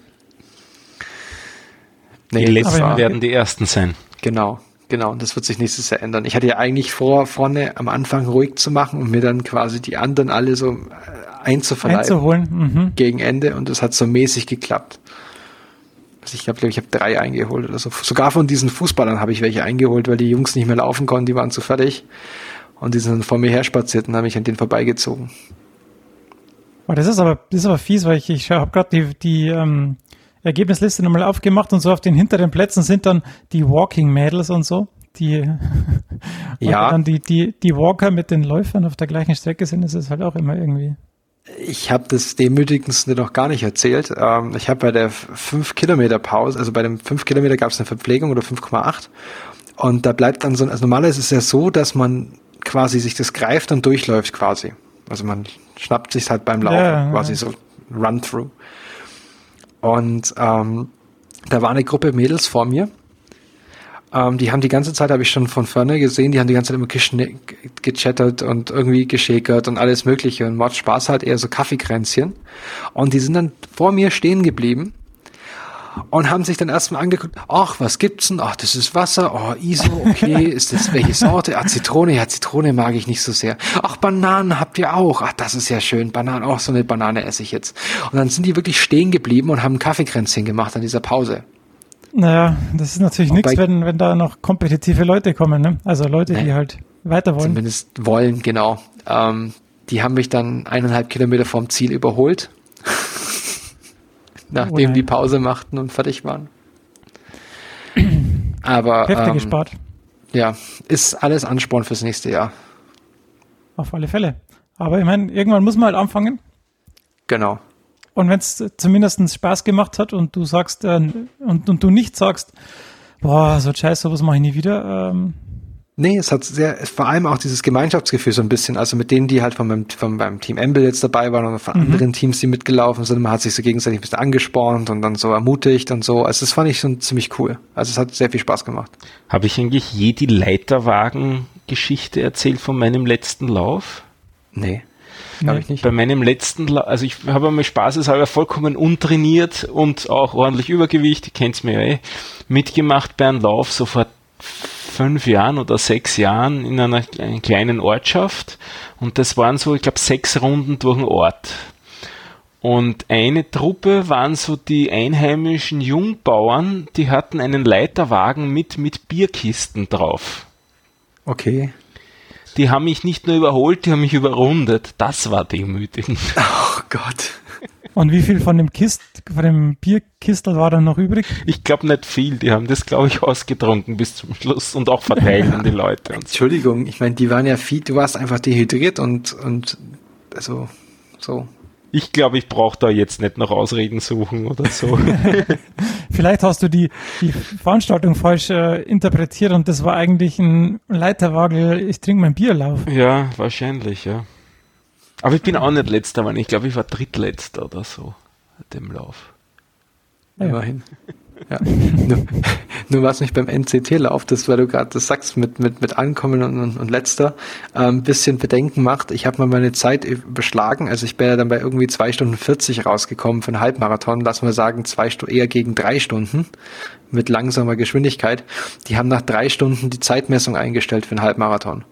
Nee, die letzten werden die ersten sein. Genau. Genau, und das wird sich nächstes Jahr ändern. Ich hatte ja eigentlich vor, vorne am Anfang ruhig zu machen und mir dann quasi die anderen alle so äh, einzuverleiben. Einzuholen. Mhm. Gegen Ende und das hat so mäßig geklappt. Also ich glaube, ich habe drei eingeholt oder so. Sogar von diesen Fußballern habe ich welche eingeholt, weil die Jungs nicht mehr laufen konnten, die waren zu fertig. Und die sind vor mir her spaziert und habe ich an denen vorbeigezogen. Oh, das ist aber, das ist aber fies, weil ich, ich habe gerade die, die ähm, Ergebnisliste nochmal aufgemacht und so auf den hinteren Plätzen sind dann die Walking Mädels und so. Die, ja. dann die, die, die Walker mit den Läufern auf der gleichen Strecke sind, ist es halt auch immer irgendwie. Ich habe das demütigendste noch gar nicht erzählt. Ähm, ich habe bei der 5 Kilometer Pause, also bei dem 5 Kilometer gab es eine Verpflegung oder 5,8 und da bleibt dann so, also normalerweise ist es ja so, dass man quasi sich das greift und durchläuft quasi. Also man schnappt sich halt beim Laufen, ja, quasi ja. so Run-Through. Und ähm, da war eine Gruppe Mädels vor mir. Ähm, die haben die ganze Zeit, habe ich schon von vorne gesehen, die haben die ganze Zeit immer gechattert und irgendwie geschäkert und alles mögliche und macht Spaß halt eher so Kaffeekränzchen. Und die sind dann vor mir stehen geblieben und haben sich dann erstmal angeguckt, ach, was gibt's denn? Ach, das ist Wasser, oh, ISO, okay, ist das welche Sorte? Ah, Zitrone, ja, Zitrone mag ich nicht so sehr. Ach, Bananen habt ihr auch. Ach, das ist ja schön. Bananen, auch so eine Banane esse ich jetzt. Und dann sind die wirklich stehen geblieben und haben Kaffeekränzchen gemacht an dieser Pause. Naja, das ist natürlich nichts, wenn, wenn da noch kompetitive Leute kommen, ne? Also Leute, die halt weiter wollen. Zumindest wollen, genau. Ähm, die haben mich dann eineinhalb Kilometer vom Ziel überholt nachdem oh die Pause machten und fertig waren. Aber Heftig ähm, gespart. Ja, ist alles Ansporn fürs nächste Jahr. Auf alle Fälle. Aber ich meine, irgendwann muss man halt anfangen. Genau. Und wenn es zumindest Spaß gemacht hat und du sagst äh, und, und du nicht sagst, boah, so scheiße, sowas mache ich nie wieder, ähm, Nee, es hat sehr, vor allem auch dieses Gemeinschaftsgefühl so ein bisschen, also mit denen, die halt von meinem, von meinem Team Amble jetzt dabei waren und von mhm. anderen Teams, die mitgelaufen sind, man hat sich so gegenseitig ein bisschen angespornt und dann so ermutigt und so. Also das fand ich schon ziemlich cool. Also es hat sehr viel Spaß gemacht. Habe ich eigentlich je die Leiterwagen-Geschichte erzählt von meinem letzten Lauf? Nee. Glaube ich nicht. Bei meinem letzten, La also ich habe einmal spaßeshalber vollkommen untrainiert und auch ordentlich Übergewicht, ihr kennt mir ja eh, mitgemacht bei einem Lauf, so vor fünf Jahren oder sechs Jahren in einer kleinen Ortschaft und das waren so, ich glaube, sechs Runden durch den Ort. Und eine Truppe waren so die einheimischen Jungbauern, die hatten einen Leiterwagen mit, mit Bierkisten drauf. Okay. Die haben mich nicht nur überholt, die haben mich überrundet. Das war demütigend. Oh Gott. Und wie viel von dem Kist, von dem Bierkistel war dann noch übrig? Ich glaube nicht viel. Die haben das, glaube ich, ausgetrunken bis zum Schluss und auch verteilt an die Leute. Entschuldigung, ich meine, die waren ja viel, du warst einfach dehydriert und, und also so. Ich glaube, ich brauche da jetzt nicht noch Ausreden suchen oder so. Vielleicht hast du die, die Veranstaltung falsch äh, interpretiert und das war eigentlich ein Leiterwagel, ich trinke mein Bierlauf. Ja, wahrscheinlich, ja. Aber ich bin auch nicht letzter, weil ich glaube, ich war drittletzter oder so dem Lauf. Ja. Immerhin. Ja. nur, nur was mich beim NCT-Lauf, das, weil du gerade das sagst, mit, mit, mit Ankommen und, und, und letzter, ein ähm, bisschen Bedenken macht. Ich habe mal meine Zeit beschlagen, also ich bin ja dann bei irgendwie zwei Stunden 40 rausgekommen für einen Halbmarathon, lassen wir sagen, zwei Stunden, eher gegen drei Stunden mit langsamer Geschwindigkeit. Die haben nach drei Stunden die Zeitmessung eingestellt für einen Halbmarathon.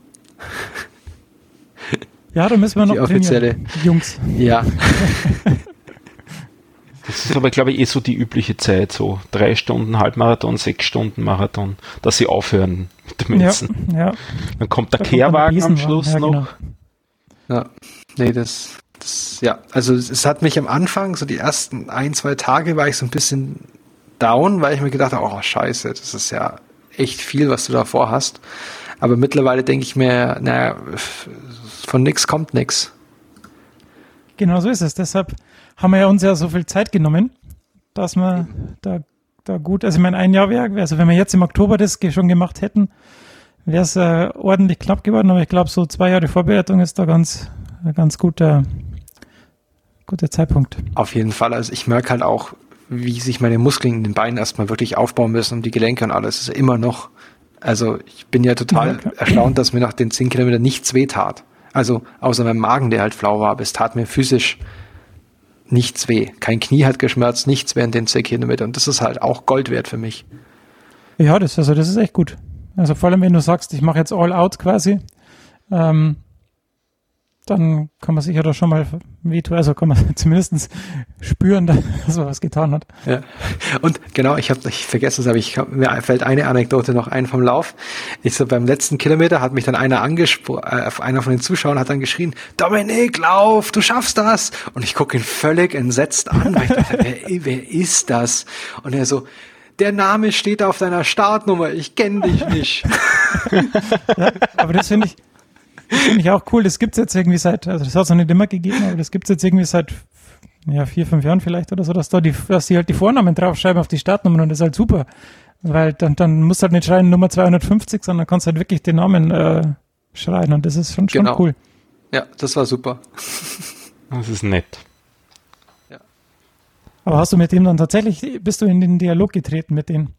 Ja, da müssen wir noch die offizielle Jungs. Ja. Das ist aber, glaube ich, eh so die übliche Zeit, so drei Stunden Halbmarathon, sechs Stunden Marathon, dass sie aufhören mit dem Messen. Ja, ja. Dann kommt der da Kehrwagen am Schluss ja, noch. Genau. Ja, nee, das, das, ja, also es hat mich am Anfang, so die ersten ein, zwei Tage war ich so ein bisschen down, weil ich mir gedacht habe, oh scheiße, das ist ja echt viel, was du da vorhast. Aber mittlerweile denke ich mir, naja, von nix kommt nix. Genau so ist es. Deshalb haben wir ja uns ja so viel Zeit genommen, dass wir da, da gut, also ich meine, ein Jahr wäre, also wenn wir jetzt im Oktober das schon gemacht hätten, wäre es äh, ordentlich knapp geworden, aber ich glaube, so zwei Jahre Vorbereitung ist da ganz, ganz guter, guter Zeitpunkt. Auf jeden Fall. Also ich merke halt auch, wie sich meine Muskeln in den Beinen erstmal wirklich aufbauen müssen und die Gelenke und alles. ist immer noch, also ich bin ja total ja, erstaunt, dass mir nach den zehn Kilometern nichts wehtat. Also außer meinem Magen, der halt flau war, aber es tat mir physisch nichts weh. Kein Knie hat geschmerzt, nichts während den 10 Kilometern. Und das ist halt auch Gold wert für mich. Ja, das, also das ist echt gut. Also vor allem, wenn du sagst, ich mache jetzt all out quasi, ähm, dann kann man sich ja doch schon mal wehtun, also kann man zumindest spüren, dass er was getan hat. Ja. Und genau, ich habe, ich vergesse es, aber ich mir fällt eine Anekdote noch ein vom Lauf. Ich so beim letzten Kilometer hat mich dann einer angesprochen, äh, einer von den Zuschauern hat dann geschrien, Dominik, lauf, du schaffst das. Und ich gucke ihn völlig entsetzt an, weil ich dachte, wer, wer ist das? Und er so, der Name steht auf deiner Startnummer, ich kenne dich nicht. ja, aber das finde ich, finde ich auch cool. Das gibt es jetzt irgendwie seit, also das hat es noch nicht immer gegeben, aber das gibt es jetzt irgendwie seit ja, vier, fünf Jahren vielleicht oder so, dass da die, dass die halt die Vornamen draufschreiben auf die Startnummern und das ist halt super. Weil dann, dann musst du halt nicht schreiben Nummer 250, sondern kannst halt wirklich den Namen äh, schreiben und das ist schon, schon genau. cool. Ja, das war super. Das ist nett. Ja. Aber hast du mit dem dann tatsächlich, bist du in den Dialog getreten mit denen?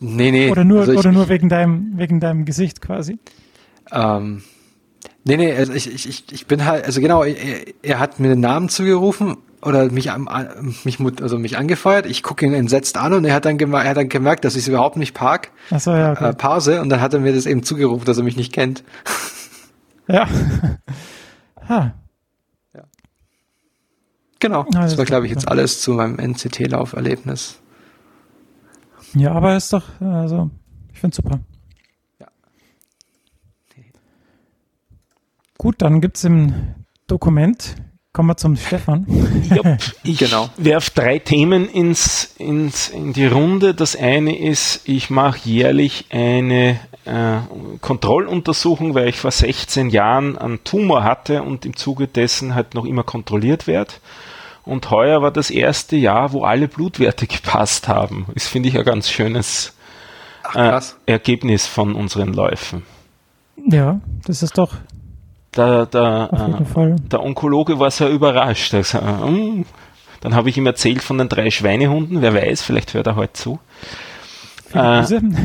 Nee, nee. Oder nur, also ich, oder nur wegen deinem, wegen deinem Gesicht quasi? Ähm, Nee, nee, also ich, ich, ich bin halt, also genau, er, er hat mir den Namen zugerufen oder mich, mich, also mich angefeuert. Ich gucke ihn entsetzt an und er hat dann, gemerkt, er hat dann gemerkt, dass ich es überhaupt nicht park. Ach so, ja. Okay. Äh, Pause und dann hat er mir das eben zugerufen, dass er mich nicht kennt. Ja. ha. Ja. Genau. Ah, das, das war, glaube ich, jetzt alles zu meinem NCT-Lauferlebnis. Ja, aber ist doch, also, ich finde super. Gut, dann gibt es im Dokument, kommen wir zum Stefan. Ja, ich genau. werfe drei Themen ins, ins, in die Runde. Das eine ist, ich mache jährlich eine äh, Kontrolluntersuchung, weil ich vor 16 Jahren einen Tumor hatte und im Zuge dessen halt noch immer kontrolliert werde. Und heuer war das erste Jahr, wo alle Blutwerte gepasst haben. Das finde ich ein ganz schönes Ach, äh, Ergebnis von unseren Läufen. Ja, das ist doch der, der, äh, der Onkologe war sehr überrascht. Er gesagt, mm. Dann habe ich ihm erzählt von den drei Schweinehunden. Wer weiß, vielleicht hört er heute zu. Äh,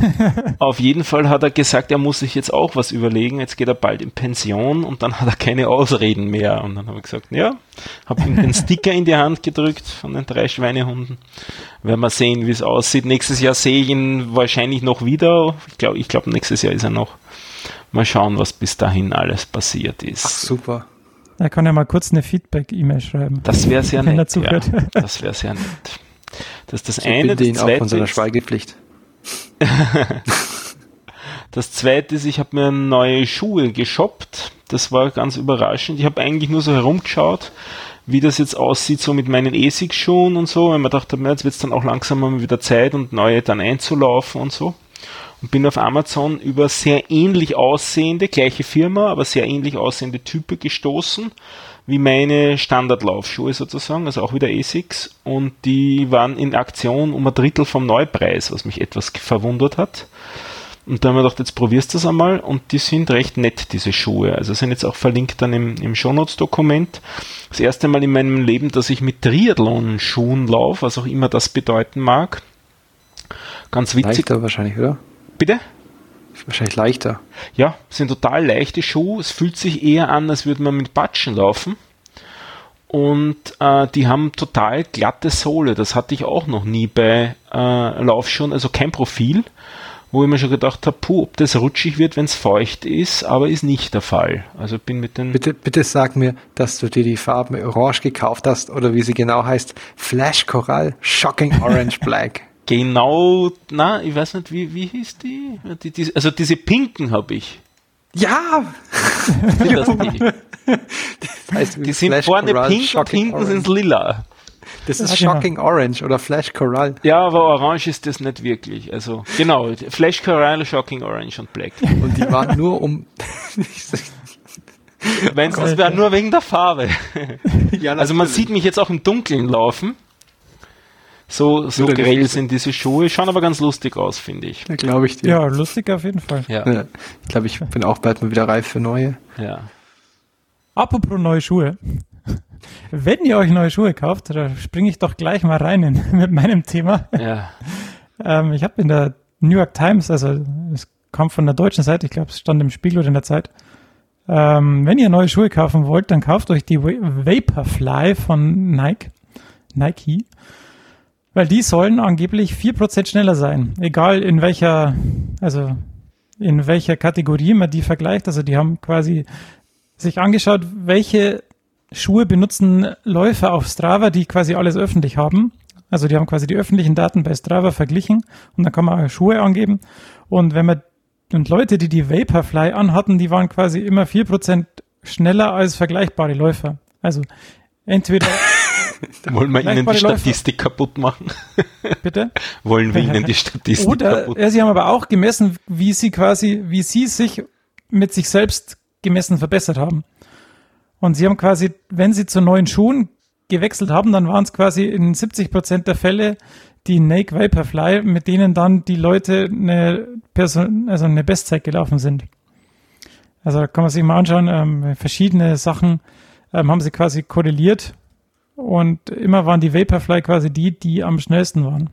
auf jeden Fall hat er gesagt, er muss sich jetzt auch was überlegen. Jetzt geht er bald in Pension und dann hat er keine Ausreden mehr. Und dann habe ich gesagt, ja, habe ihm den Sticker in die Hand gedrückt von den drei Schweinehunden. Werden wir sehen, wie es aussieht. Nächstes Jahr sehe ich ihn wahrscheinlich noch wieder. Ich glaube, ich glaube, nächstes Jahr ist er noch. Mal schauen, was bis dahin alles passiert ist. Ach, super. Er kann ja mal kurz eine Feedback-E-Mail schreiben. Das wäre sehr nett. Ja, das wäre sehr nett. Das ist das ich eine. Das ihn zweite auch von seiner Schweigepflicht. das zweite ist, ich habe mir neue Schuhe geshoppt. Das war ganz überraschend. Ich habe eigentlich nur so herumgeschaut, wie das jetzt aussieht, so mit meinen ASIC-Schuhen und so, weil man dachte, jetzt wird es dann auch langsam mal wieder Zeit und neue dann einzulaufen und so. Und bin auf Amazon über sehr ähnlich aussehende, gleiche Firma, aber sehr ähnlich aussehende Typen gestoßen, wie meine Standardlaufschuhe sozusagen, also auch wieder ASICs. Und die waren in Aktion um ein Drittel vom Neupreis, was mich etwas verwundert hat. Und da haben wir gedacht, jetzt probierst du das einmal und die sind recht nett, diese Schuhe. Also sind jetzt auch verlinkt dann im, im Shownotes-Dokument. Das erste Mal in meinem Leben, dass ich mit Triathlon-Schuhen laufe, was auch immer das bedeuten mag. Ganz witzig. Leichter wahrscheinlich, oder? Bitte? Wahrscheinlich leichter. Ja, sind total leichte Schuhe. Es fühlt sich eher an, als würde man mit Batschen laufen. Und äh, die haben total glatte Sohle. Das hatte ich auch noch nie bei äh, Laufschuhen, also kein Profil wo ich mir schon gedacht habe, puh, ob das rutschig wird, wenn es feucht ist, aber ist nicht der Fall. Also bin mit den. Bitte, bitte sag mir, dass du dir die Farben Orange gekauft hast oder wie sie genau heißt, Flash Coral Shocking Orange Black. Genau, na, ich weiß nicht, wie, wie hieß die? die, die also diese pinken habe ich. Ja! das die. Das heißt, die sind Flash vorne Coral pink und hinten sind lila. Das ist ja, genau. Shocking genau. Orange oder Flash Coral. Ja, aber Orange ist das nicht wirklich. Also genau, Flash Coral, Shocking Orange und Black. Und die waren nur um. Wenn es das wäre nur wegen der Farbe. ja, also man sieht mich jetzt auch im Dunkeln laufen. So, so grell sind diese Schuhe, schauen aber ganz lustig aus, finde ich. Ja, glaube ich dir. Ja, lustig auf jeden Fall. Ja. ja ich glaube, ich bin auch bald mal wieder reif für neue. Ja. Apropos neue Schuhe. Wenn ihr euch neue Schuhe kauft, da springe ich doch gleich mal rein in, mit meinem Thema. Ja. ähm, ich habe in der New York Times, also es kam von der deutschen Seite, ich glaube, es stand im Spiegel oder in der Zeit. Ähm, wenn ihr neue Schuhe kaufen wollt, dann kauft euch die Vaporfly von Nike. Nike. Weil die sollen angeblich 4% schneller sein. Egal in welcher, also in welcher Kategorie man die vergleicht. Also die haben quasi sich angeschaut, welche Schuhe benutzen Läufer auf Strava, die quasi alles öffentlich haben. Also die haben quasi die öffentlichen Daten bei Strava verglichen und dann kann man Schuhe angeben. Und wenn man und Leute, die die Vaporfly anhatten, die waren quasi immer vier Prozent schneller als vergleichbare Läufer. Also entweder Wollen wir Ihnen die Statistik Läufer. kaputt machen? Bitte? Wollen wir Ihnen die Statistik Oder, kaputt machen? Ja, Sie haben aber auch gemessen, wie Sie quasi, wie Sie sich mit sich selbst gemessen verbessert haben. Und sie haben quasi, wenn sie zu neuen Schuhen gewechselt haben, dann waren es quasi in 70 Prozent der Fälle die Nike Vaporfly, mit denen dann die Leute eine, Person, also eine Bestzeit gelaufen sind. Also da kann man sich mal anschauen, ähm, verschiedene Sachen ähm, haben sie quasi korreliert und immer waren die Vaporfly quasi die, die am schnellsten waren.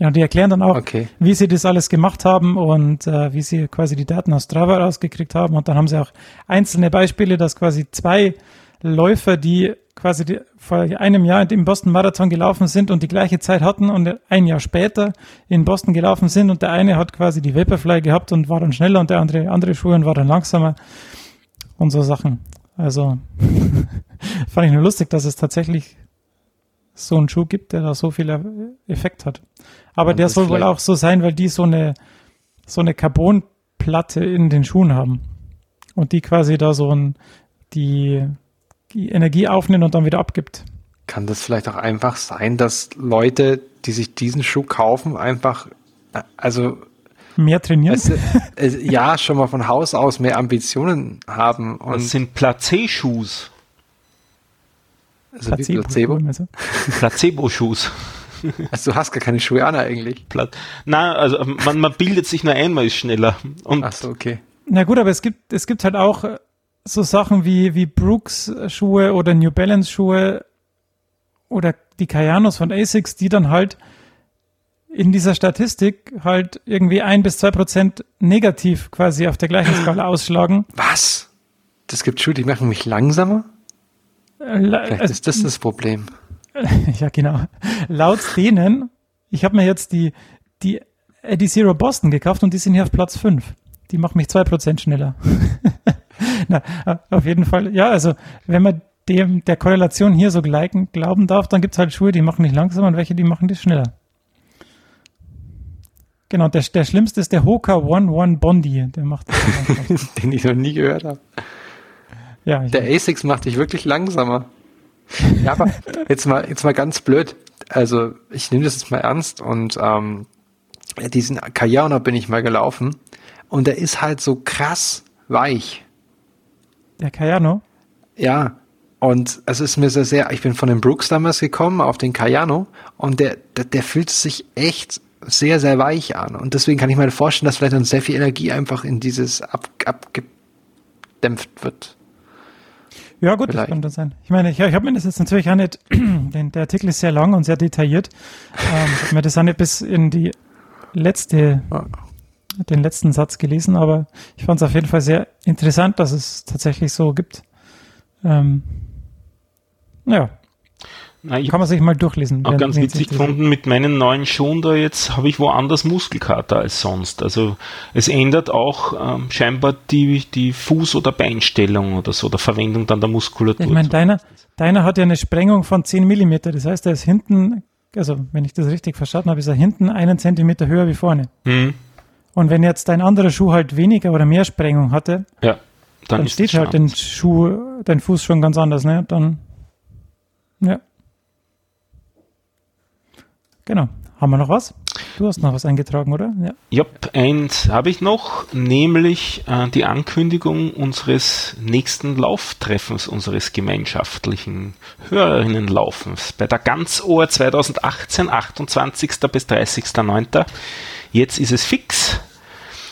Ja, und die erklären dann auch, okay. wie sie das alles gemacht haben und äh, wie sie quasi die Daten aus Strava rausgekriegt haben. Und dann haben sie auch einzelne Beispiele, dass quasi zwei Läufer, die quasi die, vor einem Jahr im Boston Marathon gelaufen sind und die gleiche Zeit hatten und ein Jahr später in Boston gelaufen sind und der eine hat quasi die Vaporfly gehabt und war dann schneller und der andere andere Schuhe und war dann langsamer und so Sachen. Also fand ich nur lustig, dass es tatsächlich so einen Schuh gibt, der da so viel Effekt hat. Aber ja, der soll wohl auch so sein, weil die so eine, so eine Carbonplatte in den Schuhen haben. Und die quasi da so ein, die, die Energie aufnimmt und dann wieder abgibt. Kann das vielleicht auch einfach sein, dass Leute, die sich diesen Schuh kaufen, einfach, also mehr trainieren? Es, es, ja, schon mal von Haus aus mehr Ambitionen haben. Und das sind Placé-Schuhs. Also Placebo? Placebo-Schuhs. Also du hast gar keine Schuhe an eigentlich. Na, also man, man bildet sich nur einmal ist schneller. Und Ach so, okay. Na gut, aber es gibt, es gibt halt auch äh, so Sachen wie, wie Brooks Schuhe oder New Balance Schuhe oder die Kayanos von ASICS, die dann halt in dieser Statistik halt irgendwie ein bis zwei Prozent negativ quasi auf der gleichen Skala ausschlagen. Was? Das gibt Schuhe, die machen mich langsamer? Äh, Vielleicht also, ist das das Problem. ja, genau. Laut denen, ich habe mir jetzt die, die Eddie Zero Boston gekauft und die sind hier auf Platz 5. Die machen mich 2% schneller. Na, auf jeden Fall. Ja, also wenn man dem der Korrelation hier so gleichen glauben darf, dann gibt es halt Schuhe, die machen nicht langsam und welche, die machen die schneller. Genau, der, der schlimmste ist der Hoka One One Bondi. Der macht Den ich noch nie gehört habe. Ja, Der ASICS macht dich wirklich langsamer. Ja, aber jetzt mal, jetzt mal ganz blöd. Also ich nehme das jetzt mal ernst und ähm, diesen Kajana bin ich mal gelaufen und der ist halt so krass weich. der Cayano. Ja, und es ist mir sehr, sehr, ich bin von den Brooks damals gekommen auf den Cayano und der, der, der fühlt sich echt sehr, sehr weich an. Und deswegen kann ich mir vorstellen, dass vielleicht dann sehr viel Energie einfach in dieses ab, abgedämpft wird. Ja, gut, Vielleicht. das das sein. Ich meine, ich, ich habe mir das jetzt natürlich auch nicht, denn der Artikel ist sehr lang und sehr detailliert. Ähm, ich habe mir das auch nicht bis in die letzte, Ja. den letzten Satz gelesen, aber ich fand es auf jeden Fall sehr interessant, dass es tatsächlich so gibt. Ähm, ja, Na, ich kann man sich mal durchlesen. auch ganz witzig gefunden, mit meinen neuen Schuhen da jetzt habe ich woanders Muskelkater als sonst. Also es ändert auch ähm, scheinbar die, die Fuß- oder Beinstellung oder so, der Verwendung dann der Muskulatur. Ich meine, deiner, deiner hat ja eine Sprengung von 10 Millimeter. Das heißt, er ist hinten, also wenn ich das richtig verstanden habe, ist er hinten einen Zentimeter höher wie vorne. Hm, Und wenn jetzt dein anderer Schuh halt weniger oder mehr Sprengung hatte, ja, dann, dann ist steht halt dein. Schuh, dein Fuß schon ganz anders, ne? Dann, ja. Genau. Haben wir noch was? Du hast noch was eingetragen, oder? Ja. Ja, eins habe ich noch, nämlich äh, die Ankündigung unseres nächsten Lauftreffens, unseres gemeinschaftlichen Hörerinnenlaufens bei der Ganzohr 2018, 28. bis 30.09. Jetzt ist es fix.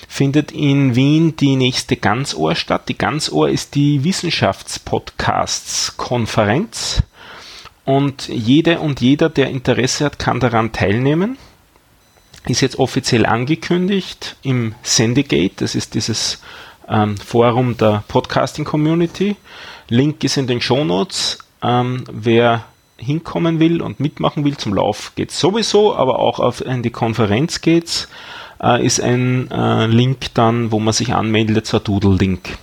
Findet in Wien die nächste Ganzohr statt. Die Ganzohr ist die Wissenschaftspodcasts-Konferenz und jede und jeder, der Interesse hat, kann daran teilnehmen ist jetzt offiziell angekündigt im Sendegate, das ist dieses ähm, Forum der Podcasting Community. Link ist in den Shownotes. Ähm, wer hinkommen will und mitmachen will zum Lauf geht sowieso, aber auch auf in die Konferenz geht's, äh, ist ein äh, Link dann, wo man sich anmeldet, so Doodle-Link.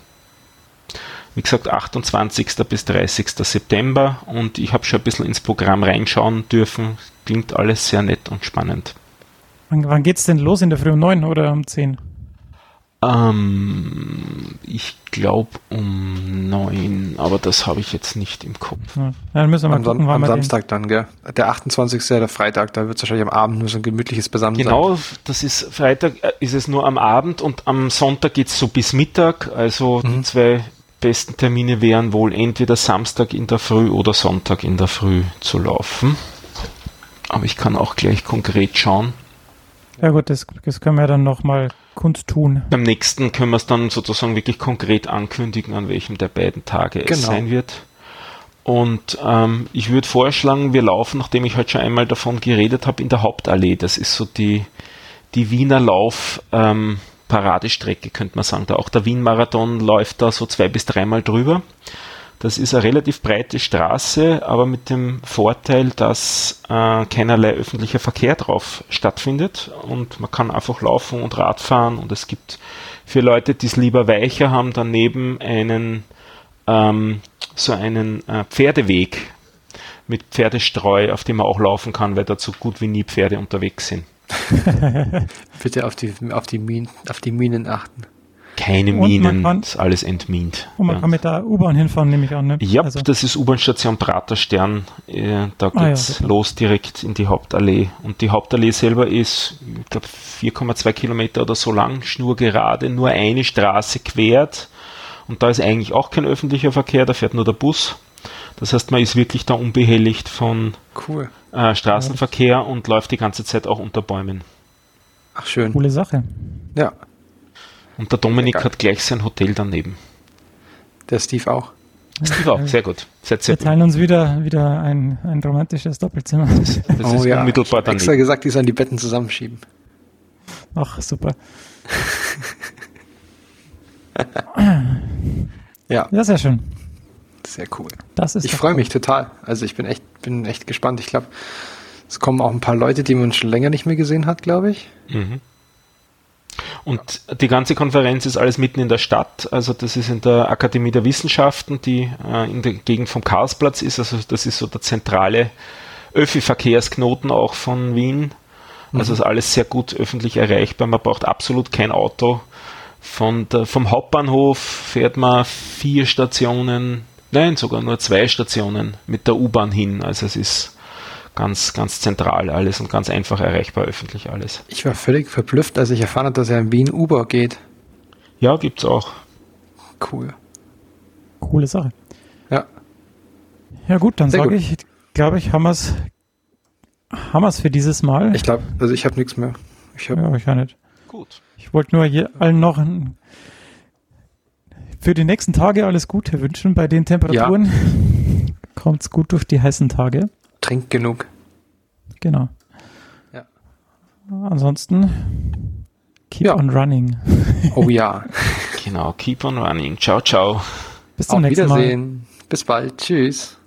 Wie gesagt, 28. bis 30. September und ich habe schon ein bisschen ins Programm reinschauen dürfen. Klingt alles sehr nett und spannend. Wann, wann geht's denn los? In der Früh um neun oder um zehn? Ähm, ich glaube um neun, aber das habe ich jetzt nicht im Kopf. Ja. Dann müssen wir mal Am, Sam gucken, wann am wir den, Samstag dann, gell? Der 28. ist ja der Freitag, da wird es wahrscheinlich am Abend nur so ein gemütliches Beisammen Genau, das ist Freitag, äh, ist es nur am Abend und am Sonntag geht es so bis Mittag. Also die zwei besten Termine wären wohl entweder Samstag in der Früh oder Sonntag in der Früh zu laufen. Aber ich kann auch gleich konkret schauen. Ja gut, das, das können wir dann nochmal kundtun. Beim nächsten können wir es dann sozusagen wirklich konkret ankündigen, an welchem der beiden Tage es Genau. sein wird. Und ähm, ich würde vorschlagen, wir laufen, nachdem ich heute schon einmal davon geredet habe, in der Hauptallee. Das ist so die, die Wiener Lauf ähm, Paradestrecke, könnte man sagen. Da auch der Wien-Marathon läuft da so zwei bis dreimal drüber. Das ist eine relativ breite Straße, aber mit dem Vorteil, dass äh, keinerlei öffentlicher Verkehr drauf stattfindet und man kann einfach laufen und Radfahren und es gibt für Leute, die es lieber weicher haben, daneben einen ähm, so einen äh, Pferdeweg mit Pferdestreu, auf dem man auch laufen kann, weil dazu gut wie nie Pferde unterwegs sind. Bitte auf die, auf die, Minen, auf die Minen achten. Keine Und Minen, kann- ist alles entmint. Und man Ja. kann mit der U-Bahn hinfahren, nehme ich an. Ne? Ja, Also, das ist U-Bahn-Station Praterstern. Äh, da Ah ja, geht's los direkt in die Hauptallee. Und die Hauptallee selber ist, ich glaube, 4,2 Kilometer oder so lang, schnurgerade, nur eine Straße quert. Und da ist eigentlich auch kein öffentlicher Verkehr, da fährt nur der Bus. Das heißt, man ist wirklich da unbehelligt von Cool. Äh, Straßenverkehr und läuft die ganze Zeit auch unter Bäumen. Ach, schön. coole Sache. Ja, Und der Dominik Geil. hat gleich sein Hotel daneben. der Steve auch. Steve auch, sehr gut. Seid sehr Wir teilen uns wieder, wieder ein, ein romantisches Doppelzimmer. Das ist unmittelbar Extra daneben. gesagt, die sollen die Betten zusammenschieben. Ach, super. Ja, Ja, sehr schön. Sehr cool. Das ist Ich freue gut. mich total. Also ich bin echt, bin echt gespannt. Ich glaube, es kommen auch ein paar Leute, die man schon länger nicht mehr gesehen hat, glaube ich. Mhm. Und die ganze Konferenz ist alles mitten in der Stadt. Also das ist in der Akademie der Wissenschaften, die äh, in der Gegend vom Karlsplatz ist. Also das ist so der zentrale Öffi-Verkehrsknoten auch von Wien. Also ist alles sehr gut öffentlich erreichbar. Man braucht absolut kein Auto. Von der, vom Hauptbahnhof fährt man vier Stationen, nein, sogar nur zwei Stationen mit der U-Bahn hin. Also es ist ganz, ganz zentral alles und ganz einfach erreichbar öffentlich alles. Ich war völlig verblüfft, als ich erfahren habe, dass er in Wien Uber geht. Ja, gibt's auch. Cool. Coole Sache. Ja. Ja gut, dann sage ich, glaube ich, haben wir es haben wir's für dieses Mal. Ich glaube, also ich habe nichts mehr. Ich habe ja, ich auch nicht. Gut. Ich wollte nur allen noch ein, für die nächsten Tage alles Gute wünschen bei den Temperaturen. Kommt's gut durch die heißen Tage. trink genug. Genau. Ja. Ansonsten keep Ja. on running. Oh ja. Genau, keep on running. Ciao, ciao. Bis zum Auf nächsten Mal. Wiedersehen. Bis bald. Tschüss.